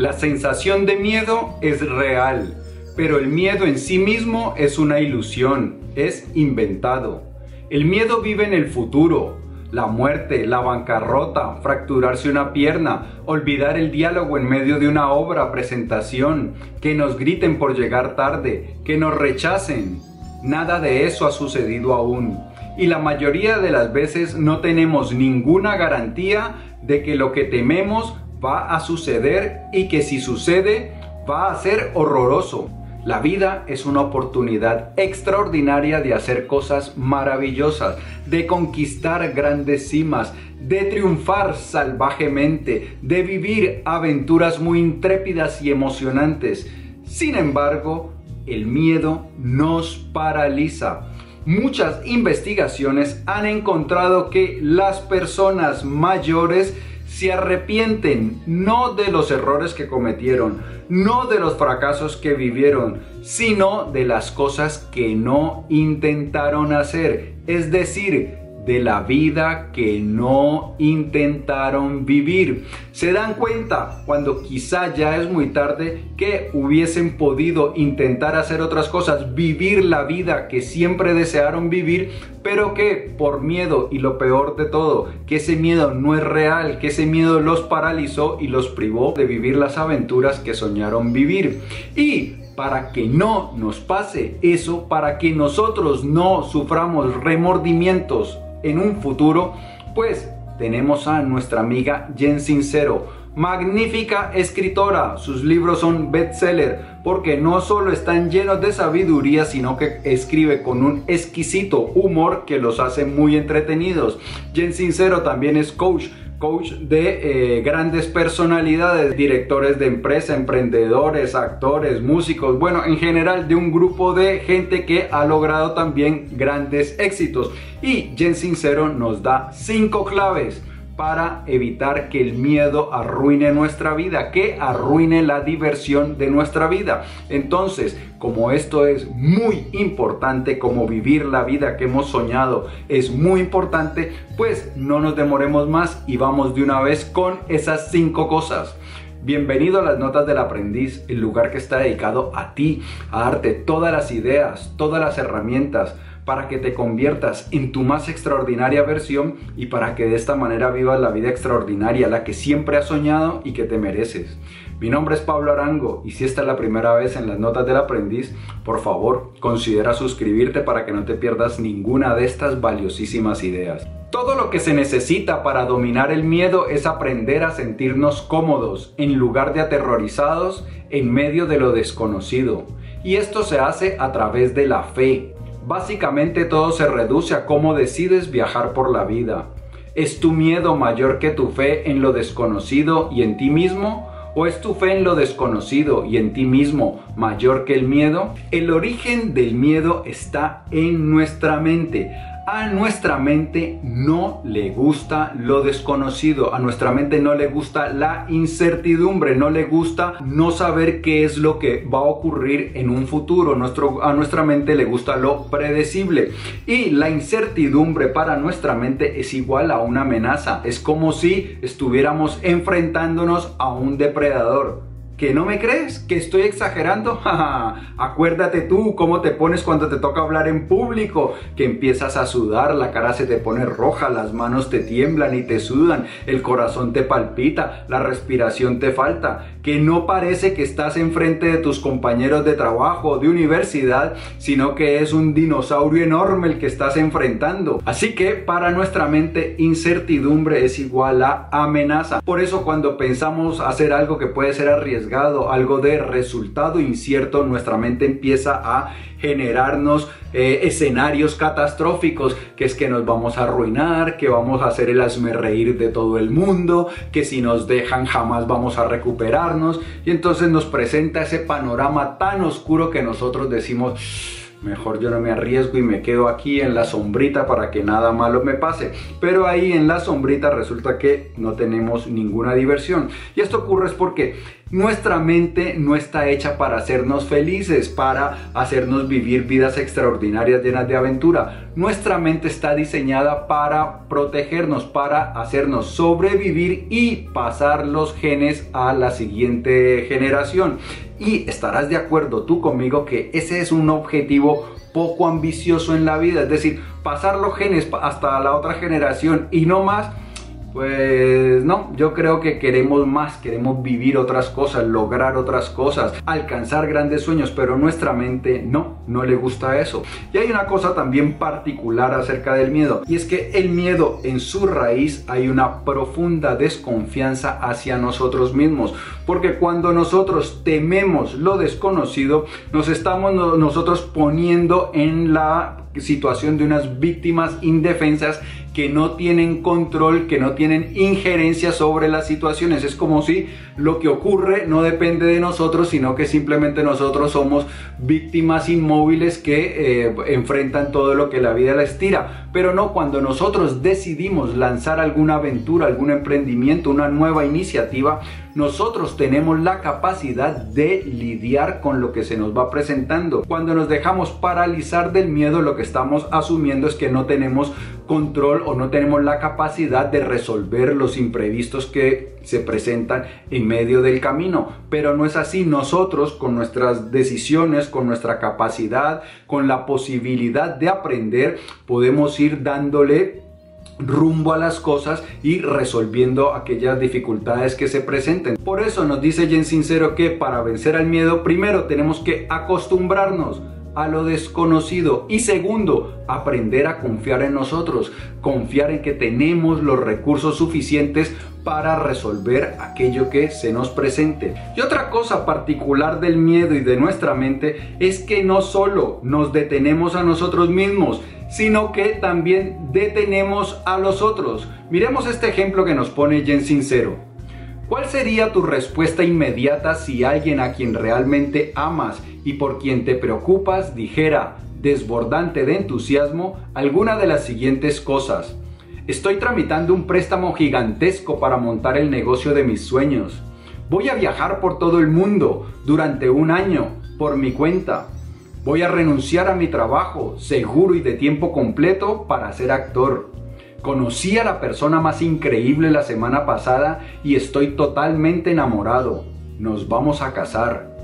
La sensación de miedo es real, pero el miedo en sí mismo es una ilusión, es inventado. El miedo vive en el futuro, la muerte, la bancarrota, fracturarse una pierna, olvidar el diálogo en medio de una obra, presentación, que nos griten por llegar tarde, que nos rechacen. Nada de eso ha sucedido aún. Y la mayoría de las veces no tenemos ninguna garantía de que lo que tememos va a suceder y que si sucede va a ser horroroso. La vida es una oportunidad extraordinaria de hacer cosas maravillosas, de conquistar grandes cimas, de triunfar salvajemente, de vivir aventuras muy intrépidas y emocionantes. Sin embargo, el miedo nos paraliza. Muchas investigaciones han encontrado que las personas mayores se arrepienten no de los errores que cometieron, no de los fracasos que vivieron, sino de las cosas que no intentaron hacer. Es decir, de la vida que no intentaron vivir. Se dan cuenta cuando quizá ya es muy tarde que hubiesen podido intentar hacer otras cosas, vivir la vida que siempre desearon vivir, pero que por miedo y lo peor de todo, que ese miedo no es real, que ese miedo los paralizó y los privó de vivir las aventuras que soñaron vivir. Y para que no nos pase eso, para que nosotros no suframos remordimientos en un futuro, pues tenemos a nuestra amiga Jen Sincero, magnífica escritora. Sus libros son bestseller porque no solo están llenos de sabiduría, sino que escribe con un exquisito humor que los hace muy entretenidos. Jen Sincero también es coach coach de eh, grandes personalidades, directores de empresa, emprendedores, actores, músicos, bueno, en general de un grupo de gente que ha logrado también grandes éxitos. Y Jen Sincero nos da cinco claves para evitar que el miedo arruine nuestra vida, que arruine la diversión de nuestra vida. Entonces, como esto es muy importante, como vivir la vida que hemos soñado es muy importante, pues no nos demoremos más y vamos de una vez con esas cinco cosas. Bienvenido a las Notas del Aprendiz, el lugar que está dedicado a ti, a darte todas las ideas, todas las herramientas, para que te conviertas en tu más extraordinaria versión y para que de esta manera vivas la vida extraordinaria, la que siempre has soñado y que te mereces. Mi nombre es Pablo Arango y si esta es la primera vez en las notas del aprendiz, por favor considera suscribirte para que no te pierdas ninguna de estas valiosísimas ideas. Todo lo que se necesita para dominar el miedo es aprender a sentirnos cómodos en lugar de aterrorizados en medio de lo desconocido. Y esto se hace a través de la fe, Básicamente todo se reduce a cómo decides viajar por la vida. ¿Es tu miedo mayor que tu fe en lo desconocido y en ti mismo? ¿O es tu fe en lo desconocido y en ti mismo mayor que el miedo? El origen del miedo está en nuestra mente a nuestra mente no le gusta lo desconocido, a nuestra mente no le gusta la incertidumbre, no le gusta no saber qué es lo que va a ocurrir en un futuro, Nuestro, a nuestra mente le gusta lo predecible. Y la incertidumbre para nuestra mente es igual a una amenaza, es como si estuviéramos enfrentándonos a un depredador. ¿Que no me crees? ¿Que estoy exagerando? Acuérdate tú cómo te pones cuando te toca hablar en público, que empiezas a sudar, la cara se te pone roja, las manos te tiemblan y te sudan, el corazón te palpita, la respiración te falta, que no parece que estás enfrente de tus compañeros de trabajo o de universidad, sino que es un dinosaurio enorme el que estás enfrentando. Así que para nuestra mente incertidumbre es igual a amenaza. Por eso cuando pensamos hacer algo que puede ser arriesgado, algo de resultado incierto, nuestra mente empieza a generarnos eh, escenarios catastróficos, que es que nos vamos a arruinar, que vamos a hacer el asme reír de todo el mundo, que si nos dejan jamás vamos a recuperarnos, y entonces nos presenta ese panorama tan oscuro que nosotros decimos, mejor yo no me arriesgo y me quedo aquí en la sombrita para que nada malo me pase. Pero ahí en la sombrita resulta que no tenemos ninguna diversión. Y esto ocurre es porque Nuestra mente no está hecha para hacernos felices, para hacernos vivir vidas extraordinarias llenas de aventura. Nuestra mente está diseñada para protegernos, para hacernos sobrevivir y pasar los genes a la siguiente generación. Y estarás de acuerdo tú conmigo que ese es un objetivo poco ambicioso en la vida, es decir, pasar los genes hasta la otra generación y no más pues no, yo creo que queremos más, queremos vivir otras cosas, lograr otras cosas, alcanzar grandes sueños, pero nuestra mente no, no le gusta eso. Y hay una cosa también particular acerca del miedo, y es que el miedo en su raíz hay una profunda desconfianza hacia nosotros mismos, porque cuando nosotros tememos lo desconocido, nos estamos nosotros poniendo en la situación de unas víctimas indefensas que no tienen control, que no tienen injerencia sobre las situaciones. Es como si lo que ocurre no depende de nosotros, sino que simplemente nosotros somos víctimas inmóviles que eh, enfrentan todo lo que la vida les tira. Pero no, cuando nosotros decidimos lanzar alguna aventura, algún emprendimiento, una nueva iniciativa, nosotros tenemos la capacidad de lidiar con lo que se nos va presentando. Cuando nos dejamos paralizar del miedo, lo que estamos asumiendo es que no tenemos control o no tenemos la capacidad de resolver los imprevistos que se presentan en medio del camino. Pero no es así. Nosotros con nuestras decisiones, con nuestra capacidad, con la posibilidad de aprender, podemos ir dándole rumbo a las cosas y resolviendo aquellas dificultades que se presenten. Por eso nos dice Jen Sincero que para vencer al miedo, primero tenemos que acostumbrarnos a lo desconocido y segundo, aprender a confiar en nosotros, confiar en que tenemos los recursos suficientes para resolver aquello que se nos presente. Y otra cosa particular del miedo y de nuestra mente es que no solo nos detenemos a nosotros mismos, sino que también detenemos a los otros. Miremos este ejemplo que nos pone Jen Sincero. ¿Cuál sería tu respuesta inmediata si alguien a quien realmente amas y por quien te preocupas dijera, desbordante de entusiasmo, alguna de las siguientes cosas? Estoy tramitando un préstamo gigantesco para montar el negocio de mis sueños. Voy a viajar por todo el mundo durante un año por mi cuenta. Voy a renunciar a mi trabajo seguro y de tiempo completo para ser actor. Conocí a la persona más increíble la semana pasada y estoy totalmente enamorado. Nos vamos a casar.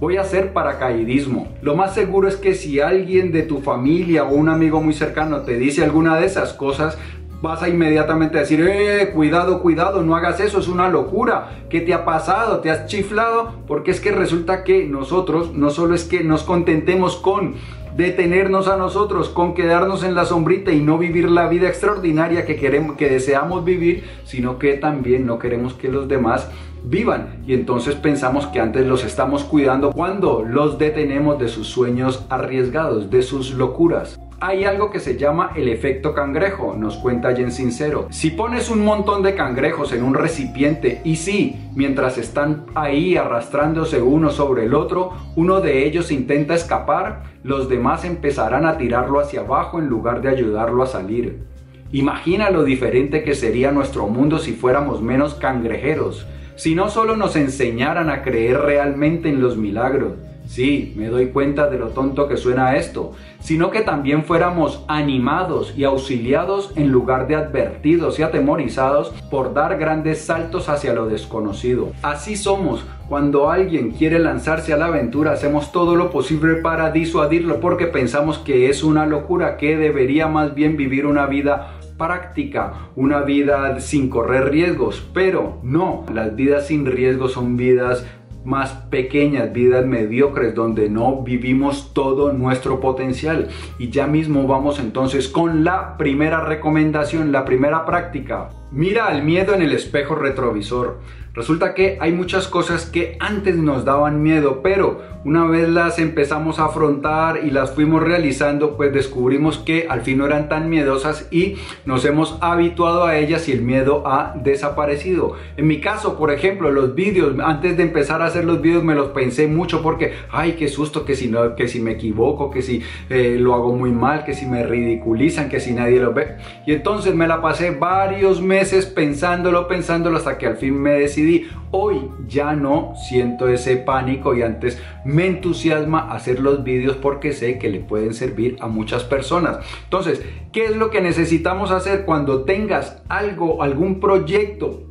Voy a hacer paracaidismo. Lo más seguro es que si alguien de tu familia o un amigo muy cercano te dice alguna de esas cosas, vas a inmediatamente decir, eh, cuidado, cuidado, no hagas eso, es una locura. ¿Qué te ha pasado? ¿Te has chiflado? Porque es que resulta que nosotros no solo es que nos contentemos con detenernos a nosotros, con quedarnos en la sombrita y no vivir la vida extraordinaria que queremos, que deseamos vivir, sino que también no queremos que los demás vivan y entonces pensamos que antes los estamos cuidando cuando los detenemos de sus sueños arriesgados, de sus locuras hay algo que se llama el efecto cangrejo, nos cuenta Jen Sincero. Si pones un montón de cangrejos en un recipiente y si, mientras están ahí arrastrándose uno sobre el otro, uno de ellos intenta escapar, los demás empezarán a tirarlo hacia abajo en lugar de ayudarlo a salir. Imagina lo diferente que sería nuestro mundo si fuéramos menos cangrejeros, si no solo nos enseñaran a creer realmente en los milagros, Sí, me doy cuenta de lo tonto que suena esto, sino que también fuéramos animados y auxiliados en lugar de advertidos y atemorizados por dar grandes saltos hacia lo desconocido. Así somos. Cuando alguien quiere lanzarse a la aventura, hacemos todo lo posible para disuadirlo porque pensamos que es una locura, que debería más bien vivir una vida práctica, una vida sin correr riesgos, pero no, las vidas sin riesgos son vidas más pequeñas, vidas mediocres, donde no vivimos todo nuestro potencial. Y ya mismo vamos entonces con la primera recomendación, la primera práctica. Mira al miedo en el espejo retrovisor. Resulta que hay muchas cosas que antes nos daban miedo, pero una vez las empezamos a afrontar y las fuimos realizando, pues descubrimos que al fin no eran tan miedosas y nos hemos habituado a ellas y el miedo ha desaparecido. En mi caso, por ejemplo, los vídeos, antes de empezar a hacer los vídeos me los pensé mucho porque, ay, qué susto, que si, que si me equivoco, que si eh, lo hago muy mal, que si me ridiculizan, que si nadie lo ve. Y entonces me la pasé varios meses pensándolo, pensándolo hasta que al fin me decidí. Hoy ya no siento ese pánico y antes me entusiasma hacer los vídeos porque sé que le pueden servir a muchas personas. Entonces, ¿qué es lo que necesitamos hacer cuando tengas algo, algún proyecto,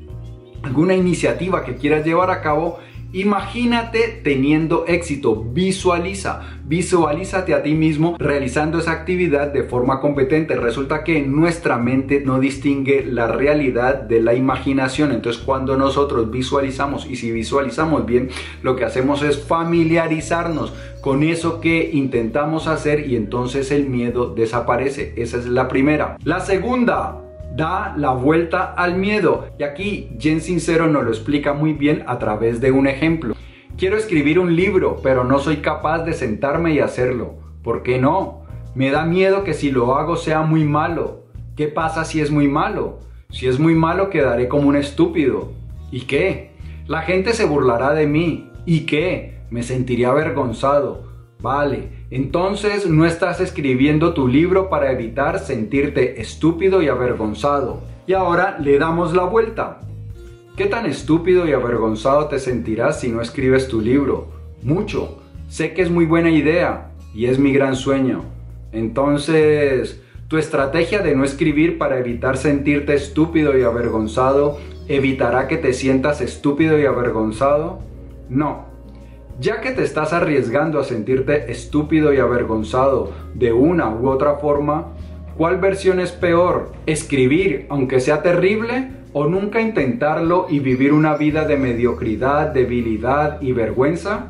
alguna iniciativa que quieras llevar a cabo? Imagínate teniendo éxito, visualiza, visualízate a ti mismo realizando esa actividad de forma competente. Resulta que nuestra mente no distingue la realidad de la imaginación. Entonces cuando nosotros visualizamos y si visualizamos bien, lo que hacemos es familiarizarnos con eso que intentamos hacer y entonces el miedo desaparece. Esa es la primera. La segunda, da la vuelta al miedo. Y aquí Jen Sincero nos lo explica muy bien a través de un ejemplo. Quiero escribir un libro, pero no soy capaz de sentarme y hacerlo. ¿Por qué no? Me da miedo que si lo hago sea muy malo. ¿Qué pasa si es muy malo? Si es muy malo quedaré como un estúpido. ¿Y qué? La gente se burlará de mí. ¿Y qué? Me sentiría avergonzado. Vale, entonces no estás escribiendo tu libro para evitar sentirte estúpido y avergonzado. Y ahora le damos la vuelta. ¿Qué tan estúpido y avergonzado te sentirás si no escribes tu libro? Mucho. Sé que es muy buena idea y es mi gran sueño. Entonces, tu estrategia de no escribir para evitar sentirte estúpido y avergonzado evitará que te sientas estúpido y avergonzado? No. Ya que te estás arriesgando a sentirte estúpido y avergonzado de una u otra forma, ¿cuál versión es peor? ¿Escribir aunque sea terrible o nunca intentarlo y vivir una vida de mediocridad, debilidad y vergüenza?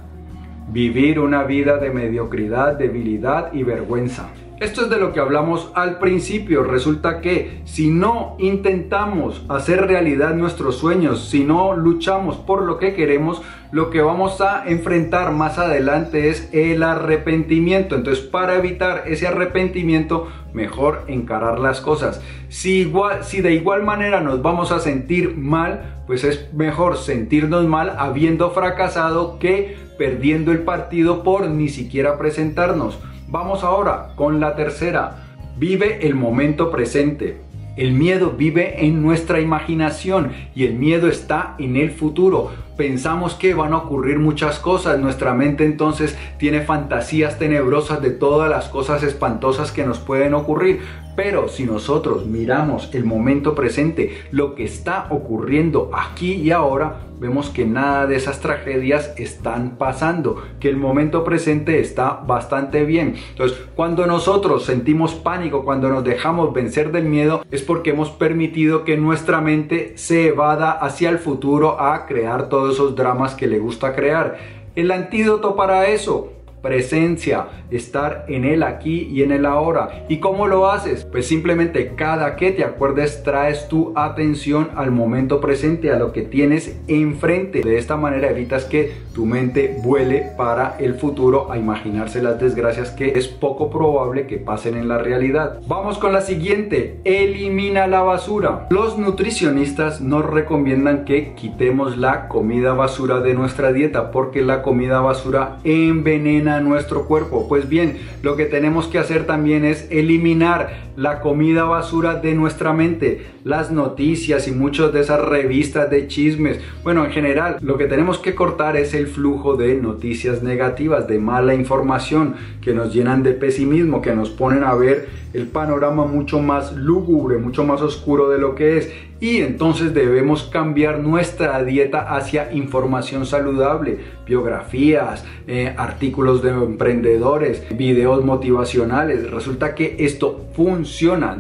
Vivir una vida de mediocridad, debilidad y vergüenza. Esto es de lo que hablamos al principio. Resulta que si no intentamos hacer realidad nuestros sueños, si no luchamos por lo que queremos, lo que vamos a enfrentar más adelante es el arrepentimiento. Entonces, para evitar ese arrepentimiento, mejor encarar las cosas. Si, igual, si de igual manera nos vamos a sentir mal, pues es mejor sentirnos mal habiendo fracasado que perdiendo el partido por ni siquiera presentarnos. Vamos ahora con la tercera. Vive el momento presente. El miedo vive en nuestra imaginación y el miedo está en el futuro. Pensamos que van a ocurrir muchas cosas. Nuestra mente entonces tiene fantasías tenebrosas de todas las cosas espantosas que nos pueden ocurrir. Pero si nosotros miramos el momento presente, lo que está ocurriendo aquí y ahora, vemos que nada de esas tragedias están pasando, que el momento presente está bastante bien. Entonces, cuando nosotros sentimos pánico, cuando nos dejamos vencer del miedo, es porque hemos permitido que nuestra mente se evada hacia el futuro a crear todos esos dramas que le gusta crear. El antídoto para eso presencia, estar en el aquí y en el ahora. ¿Y cómo lo haces? Pues simplemente cada que te acuerdes traes tu atención al momento presente, a lo que tienes enfrente. De esta manera evitas que tu mente vuele para el futuro a imaginarse las desgracias que es poco probable que pasen en la realidad. Vamos con la siguiente, elimina la basura. Los nutricionistas nos recomiendan que quitemos la comida basura de nuestra dieta porque la comida basura envenena nuestro cuerpo. Pues bien, lo que tenemos que hacer también es eliminar la comida basura de nuestra mente, las noticias y muchas de esas revistas de chismes. Bueno, en general, lo que tenemos que cortar es el flujo de noticias negativas, de mala información que nos llenan de pesimismo, que nos ponen a ver el panorama mucho más lúgubre, mucho más oscuro de lo que es. Y entonces debemos cambiar nuestra dieta hacia información saludable, biografías, eh, artículos de emprendedores, videos motivacionales. Resulta que esto funciona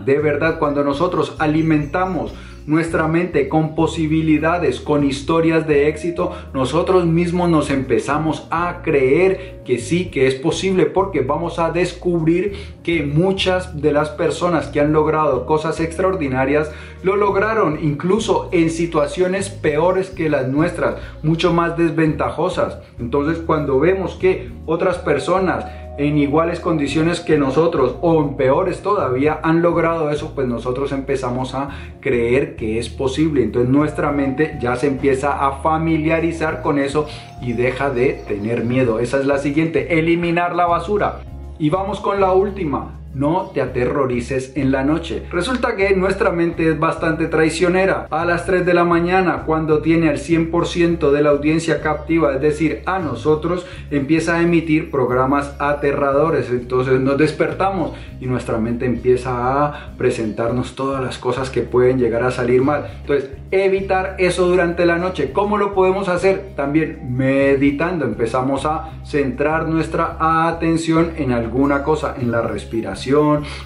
de verdad cuando nosotros alimentamos nuestra mente con posibilidades, con historias de éxito, nosotros mismos nos empezamos a creer que sí, que es posible, porque vamos a descubrir que muchas de las personas que han logrado cosas extraordinarias lo lograron incluso en situaciones peores que las nuestras, mucho más desventajosas. Entonces cuando vemos que otras personas en iguales condiciones que nosotros o en peores todavía han logrado eso, pues nosotros empezamos a creer que es posible. Entonces nuestra mente ya se empieza a familiarizar con eso y deja de tener miedo. Esa es la siguiente, eliminar la basura. Y vamos con la última, no te aterrorices en la noche. Resulta que nuestra mente es bastante traicionera. A las 3 de la mañana, cuando tiene al 100% de la audiencia captiva, es decir, a nosotros, empieza a emitir programas aterradores. Entonces nos despertamos y nuestra mente empieza a presentarnos todas las cosas que pueden llegar a salir mal. Entonces, evitar eso durante la noche. ¿Cómo lo podemos hacer? También meditando. Empezamos a centrar nuestra atención en alguna cosa, en la respiración,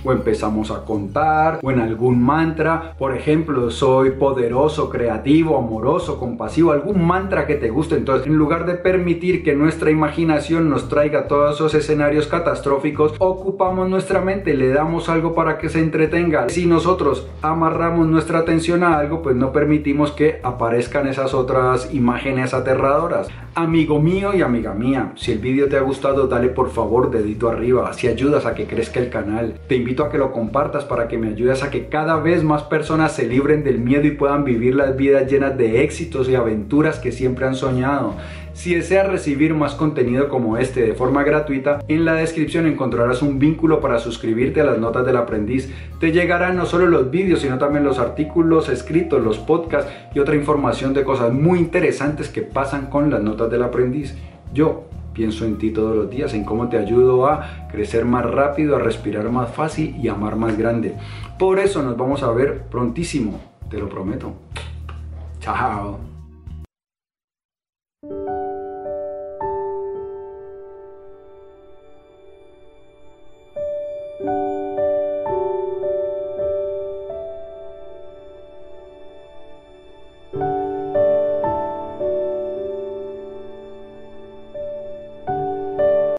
o empezamos a contar, o en algún mantra. Por ejemplo, soy poderoso, creativo, amoroso, compasivo, algún mantra que te guste. Entonces, en lugar de permitir que nuestra imaginación nos traiga todos esos escenarios catastróficos, ocupamos nuestra mente, le damos algo para que se entretenga. Si nosotros amarramos nuestra atención a algo, pues no permitimos que aparezcan esas otras imágenes aterradoras. Amigo mío y amiga mía, si el vídeo te ha gustado, dale por favor dedito arriba, si ayudas a que crezca el Te invito a que lo compartas para que me ayudes a que cada vez más personas se libren del miedo y puedan vivir las vidas llenas de éxitos y aventuras que siempre han soñado. Si deseas recibir más contenido como este de forma gratuita, en la descripción encontrarás un vínculo para suscribirte a las notas del aprendiz. Te llegarán no solo los vídeos, sino también los artículos escritos, los podcasts y otra información de cosas muy interesantes que pasan con las notas del aprendiz. Yo pienso en ti todos los días, en cómo te ayudo a crecer más rápido, a respirar más fácil y amar más grande. Por eso nos vamos a ver prontísimo, te lo prometo. Chao.